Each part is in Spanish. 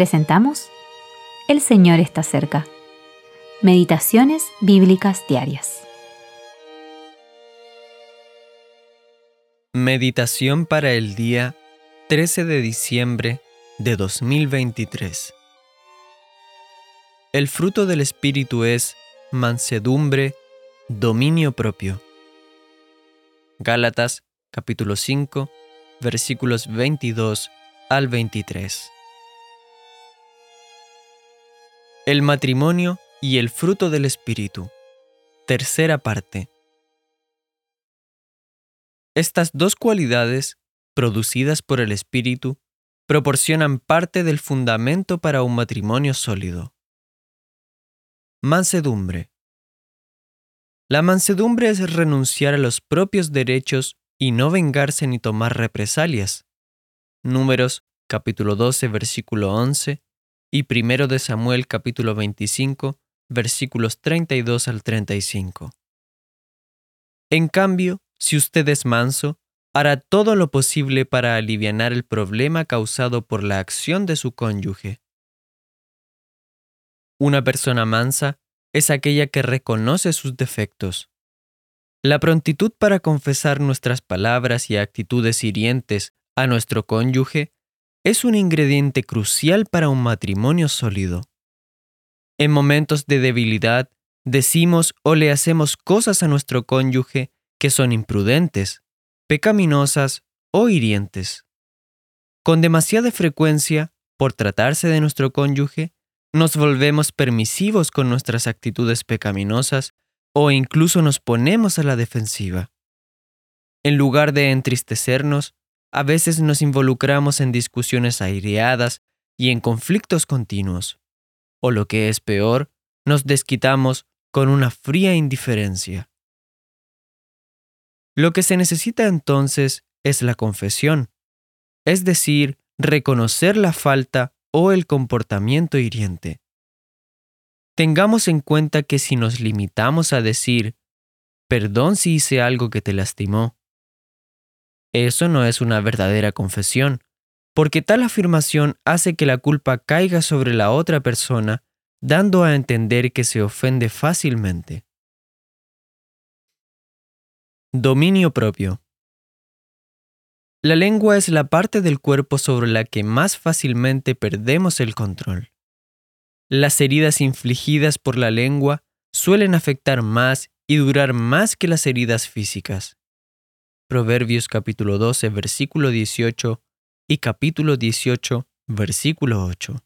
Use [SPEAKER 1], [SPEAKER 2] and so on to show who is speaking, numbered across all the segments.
[SPEAKER 1] presentamos El Señor está cerca. Meditaciones Bíblicas Diarias.
[SPEAKER 2] Meditación para el día 13 de diciembre de 2023. El fruto del Espíritu es mansedumbre, dominio propio. Gálatas capítulo 5 versículos 22 al 23. El matrimonio y el fruto del Espíritu. Tercera parte. Estas dos cualidades, producidas por el Espíritu, proporcionan parte del fundamento para un matrimonio sólido. Mansedumbre. La mansedumbre es renunciar a los propios derechos y no vengarse ni tomar represalias. Números capítulo 12 versículo 11 y primero de Samuel capítulo 25 versículos 32 al 35. En cambio, si usted es manso, hará todo lo posible para aliviar el problema causado por la acción de su cónyuge. Una persona mansa es aquella que reconoce sus defectos, la prontitud para confesar nuestras palabras y actitudes hirientes a nuestro cónyuge es un ingrediente crucial para un matrimonio sólido. En momentos de debilidad, decimos o le hacemos cosas a nuestro cónyuge que son imprudentes, pecaminosas o hirientes. Con demasiada frecuencia, por tratarse de nuestro cónyuge, nos volvemos permisivos con nuestras actitudes pecaminosas o incluso nos ponemos a la defensiva. En lugar de entristecernos, a veces nos involucramos en discusiones aireadas y en conflictos continuos. O lo que es peor, nos desquitamos con una fría indiferencia. Lo que se necesita entonces es la confesión, es decir, reconocer la falta o el comportamiento hiriente. Tengamos en cuenta que si nos limitamos a decir, perdón si hice algo que te lastimó, eso no es una verdadera confesión, porque tal afirmación hace que la culpa caiga sobre la otra persona, dando a entender que se ofende fácilmente. Dominio propio. La lengua es la parte del cuerpo sobre la que más fácilmente perdemos el control. Las heridas infligidas por la lengua suelen afectar más y durar más que las heridas físicas. Proverbios capítulo 12, versículo 18 y capítulo 18, versículo 8.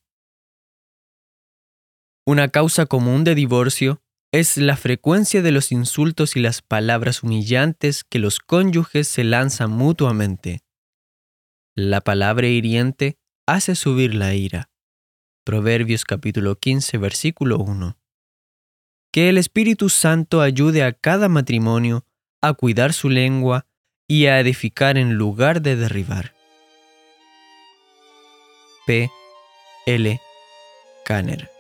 [SPEAKER 2] Una causa común de divorcio es la frecuencia de los insultos y las palabras humillantes que los cónyuges se lanzan mutuamente. La palabra hiriente hace subir la ira. Proverbios capítulo 15, versículo 1. Que el Espíritu Santo ayude a cada matrimonio a cuidar su lengua y a edificar en lugar de derribar. P. L. Kanner